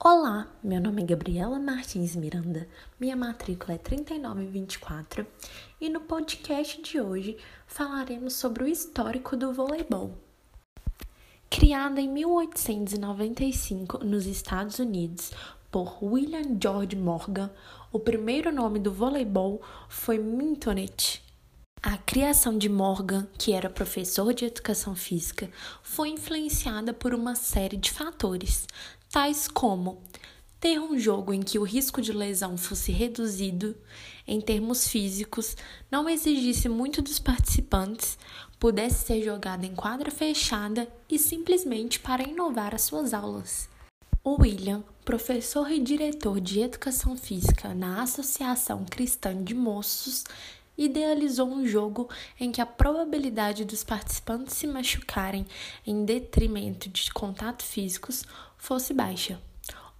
Olá, meu nome é Gabriela Martins Miranda, minha matrícula é 3924 e no podcast de hoje falaremos sobre o histórico do voleibol. Criada em 1895 nos Estados Unidos por William George Morgan, o primeiro nome do voleibol foi Mintonette. A criação de Morgan, que era professor de educação física, foi influenciada por uma série de fatores, tais como ter um jogo em que o risco de lesão fosse reduzido em termos físicos, não exigisse muito dos participantes, pudesse ser jogado em quadra fechada e simplesmente para inovar as suas aulas. O William, professor e diretor de educação física na Associação Cristã de Moços, idealizou um jogo em que a probabilidade dos participantes se machucarem em detrimento de contato físicos fosse baixa.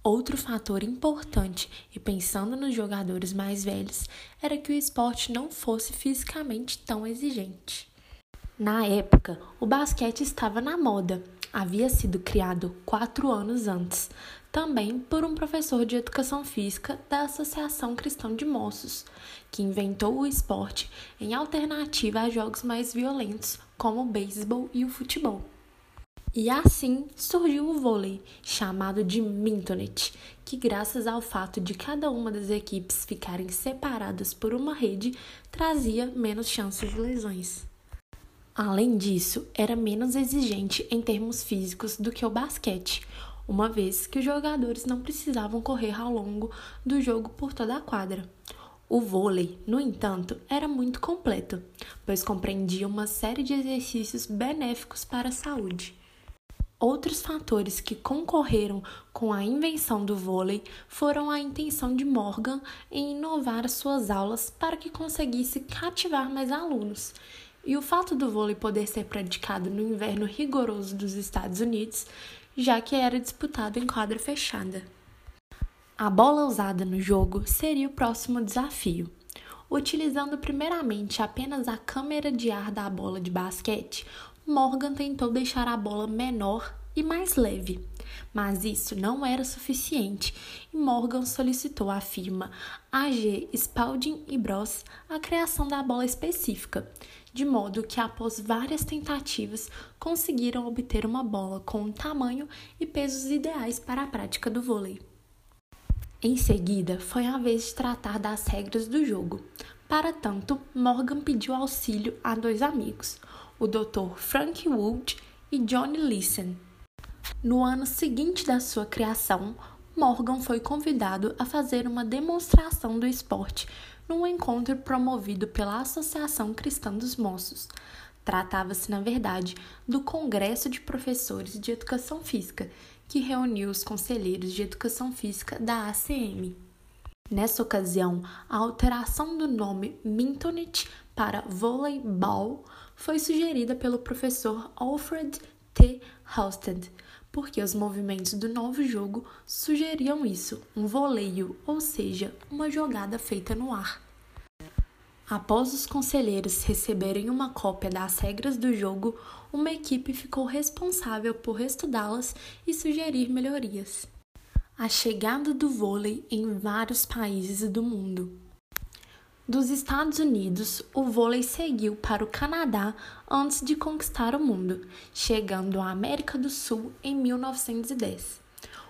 Outro fator importante, e pensando nos jogadores mais velhos, era que o esporte não fosse fisicamente tão exigente. Na época, o basquete estava na moda. Havia sido criado quatro anos antes, também por um professor de educação física da Associação Cristã de Moços, que inventou o esporte em alternativa a jogos mais violentos, como o beisebol e o futebol. E assim surgiu o vôlei, chamado de Mintonette, que graças ao fato de cada uma das equipes ficarem separadas por uma rede, trazia menos chances de lesões. Além disso, era menos exigente em termos físicos do que o basquete, uma vez que os jogadores não precisavam correr ao longo do jogo por toda a quadra. O vôlei, no entanto, era muito completo, pois compreendia uma série de exercícios benéficos para a saúde. Outros fatores que concorreram com a invenção do vôlei foram a intenção de Morgan em inovar suas aulas para que conseguisse cativar mais alunos, e o fato do vôlei poder ser praticado no inverno rigoroso dos Estados Unidos, já que era disputado em quadra fechada. A bola usada no jogo seria o próximo desafio. Utilizando primeiramente apenas a câmera de ar da bola de basquete, Morgan tentou deixar a bola menor e mais leve, mas isso não era suficiente e Morgan solicitou à firma AG Spalding e Bros a criação da bola específica, de modo que após várias tentativas conseguiram obter uma bola com um tamanho e pesos ideais para a prática do vôlei. Em seguida, foi a vez de tratar das regras do jogo. Para tanto, Morgan pediu auxílio a dois amigos, o Dr. Frank Wood e Johnny Leeson. No ano seguinte da sua criação, Morgan foi convidado a fazer uma demonstração do esporte num encontro promovido pela Associação Cristã dos Moços. Tratava-se, na verdade, do Congresso de Professores de Educação Física, que reuniu os conselheiros de educação física da ACM. Nessa ocasião, a alteração do nome Mintonit para voleibol foi sugerida pelo professor Alfred T. Halstead, porque os movimentos do novo jogo sugeriam isso, um voleio, ou seja, uma jogada feita no ar. Após os conselheiros receberem uma cópia das regras do jogo, uma equipe ficou responsável por estudá-las e sugerir melhorias a chegada do vôlei em vários países do mundo. Dos Estados Unidos, o vôlei seguiu para o Canadá antes de conquistar o mundo, chegando à América do Sul em 1910.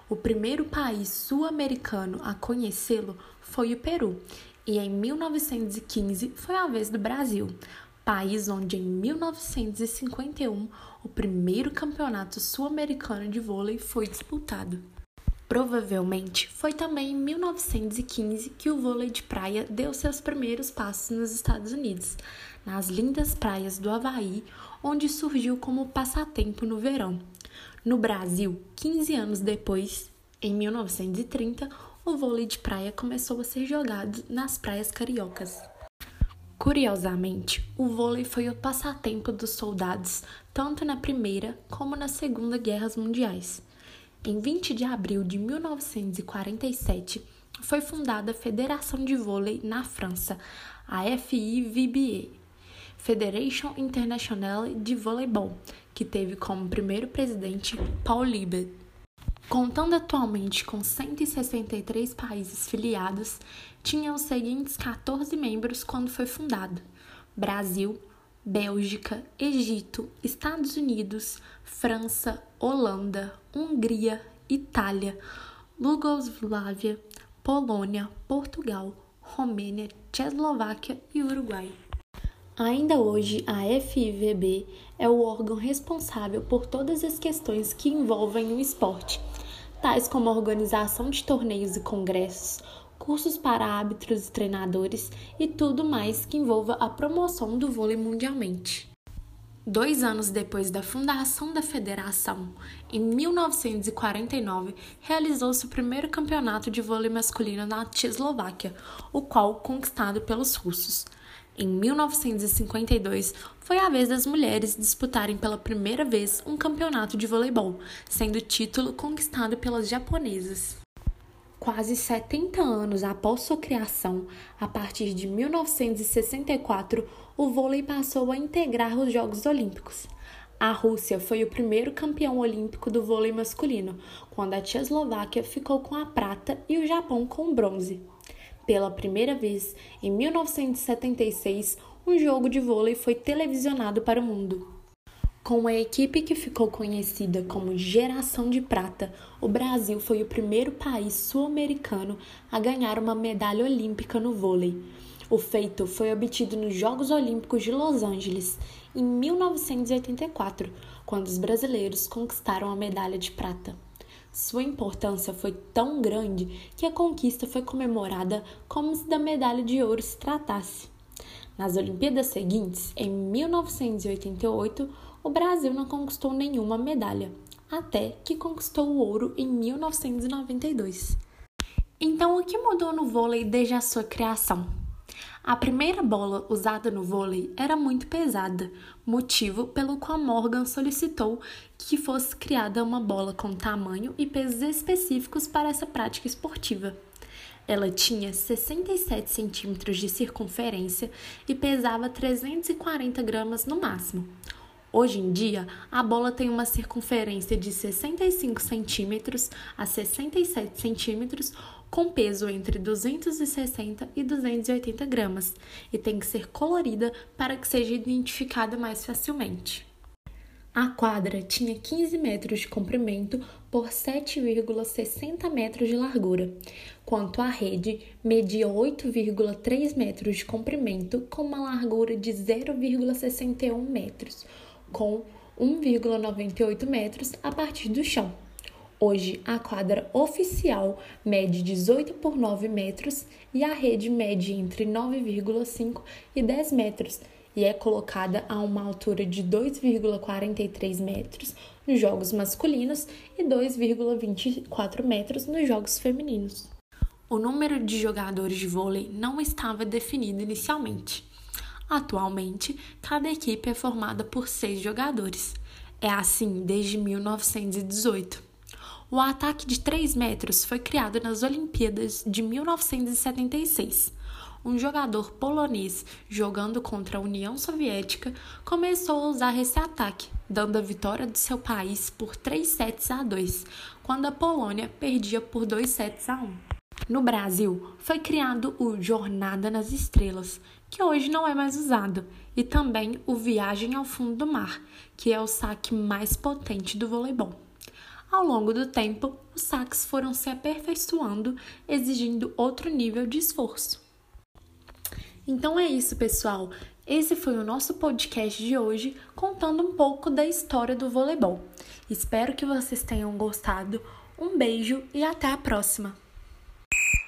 O primeiro país sul-americano a conhecê-lo foi o Peru, e em 1915 foi a vez do Brasil, país onde em 1951 o primeiro campeonato sul-americano de vôlei foi disputado. Provavelmente foi também em 1915 que o vôlei de praia deu seus primeiros passos nos Estados Unidos, nas lindas praias do Havaí, onde surgiu como passatempo no verão. No Brasil, 15 anos depois, em 1930, o vôlei de praia começou a ser jogado nas praias cariocas. Curiosamente, o vôlei foi o passatempo dos soldados tanto na Primeira como na Segunda Guerras Mundiais. Em 20 de abril de 1947, foi fundada a Federação de Vôlei na França, a FIVBA, Federation Internationale de Voleibol, que teve como primeiro presidente Paul Libet. Contando atualmente com 163 países filiados, tinha os seguintes 14 membros quando foi fundado: Brasil, Bélgica, Egito, Estados Unidos, França, Holanda, Hungria, Itália, Iugoslávia, Polônia, Portugal, Romênia, Tchecoslováquia e Uruguai. Ainda hoje, a FIVB é o órgão responsável por todas as questões que envolvem o esporte, tais como a organização de torneios e congressos, cursos para árbitros e treinadores e tudo mais que envolva a promoção do vôlei mundialmente. Dois anos depois da fundação da federação, em 1949, realizou-se o primeiro campeonato de vôlei masculino na Tchecoslováquia, o qual conquistado pelos russos. Em 1952, foi a vez das mulheres disputarem pela primeira vez um campeonato de voleibol, sendo o título conquistado pelas japonesas. Quase 70 anos após sua criação, a partir de 1964, o vôlei passou a integrar os Jogos Olímpicos. A Rússia foi o primeiro campeão olímpico do vôlei masculino, quando a Tchecoslováquia ficou com a prata e o Japão com o bronze. Pela primeira vez, em 1976, um jogo de vôlei foi televisionado para o mundo. Com a equipe que ficou conhecida como Geração de Prata, o Brasil foi o primeiro país sul-americano a ganhar uma medalha olímpica no vôlei. O feito foi obtido nos Jogos Olímpicos de Los Angeles em 1984, quando os brasileiros conquistaram a medalha de prata. Sua importância foi tão grande que a conquista foi comemorada como se da medalha de ouro se tratasse. Nas Olimpíadas seguintes, em 1988, o Brasil não conquistou nenhuma medalha, até que conquistou o ouro em 1992. Então, o que mudou no vôlei desde a sua criação? A primeira bola usada no vôlei era muito pesada, motivo pelo qual Morgan solicitou que fosse criada uma bola com tamanho e pesos específicos para essa prática esportiva. Ela tinha 67 centímetros de circunferência e pesava 340 gramas no máximo. Hoje em dia, a bola tem uma circunferência de 65 centímetros a 67 centímetros, com peso entre 260 e 280 gramas, e tem que ser colorida para que seja identificada mais facilmente. A quadra tinha 15 metros de comprimento por 7,60 metros de largura, quanto a rede media 8,3 metros de comprimento com uma largura de 0,61 metros com 1,98 metros a partir do chão. Hoje, a quadra oficial mede 18 por 9 metros e a rede mede entre 9,5 e 10 metros e é colocada a uma altura de 2,43 metros nos jogos masculinos e 2,24 metros nos jogos femininos. O número de jogadores de vôlei não estava definido inicialmente. Atualmente, cada equipe é formada por seis jogadores. É assim desde 1918. O ataque de 3 metros foi criado nas Olimpíadas de 1976. Um jogador polonês jogando contra a União Soviética começou a usar esse ataque, dando a vitória de seu país por 3 sets a 2, quando a Polônia perdia por 2 sets a 1. No Brasil, foi criado o Jornada nas Estrelas, que hoje não é mais usado, e também o Viagem ao Fundo do Mar, que é o saque mais potente do voleibol. Ao longo do tempo, os saques foram se aperfeiçoando, exigindo outro nível de esforço. Então é isso, pessoal. Esse foi o nosso podcast de hoje, contando um pouco da história do voleibol. Espero que vocês tenham gostado. Um beijo e até a próxima!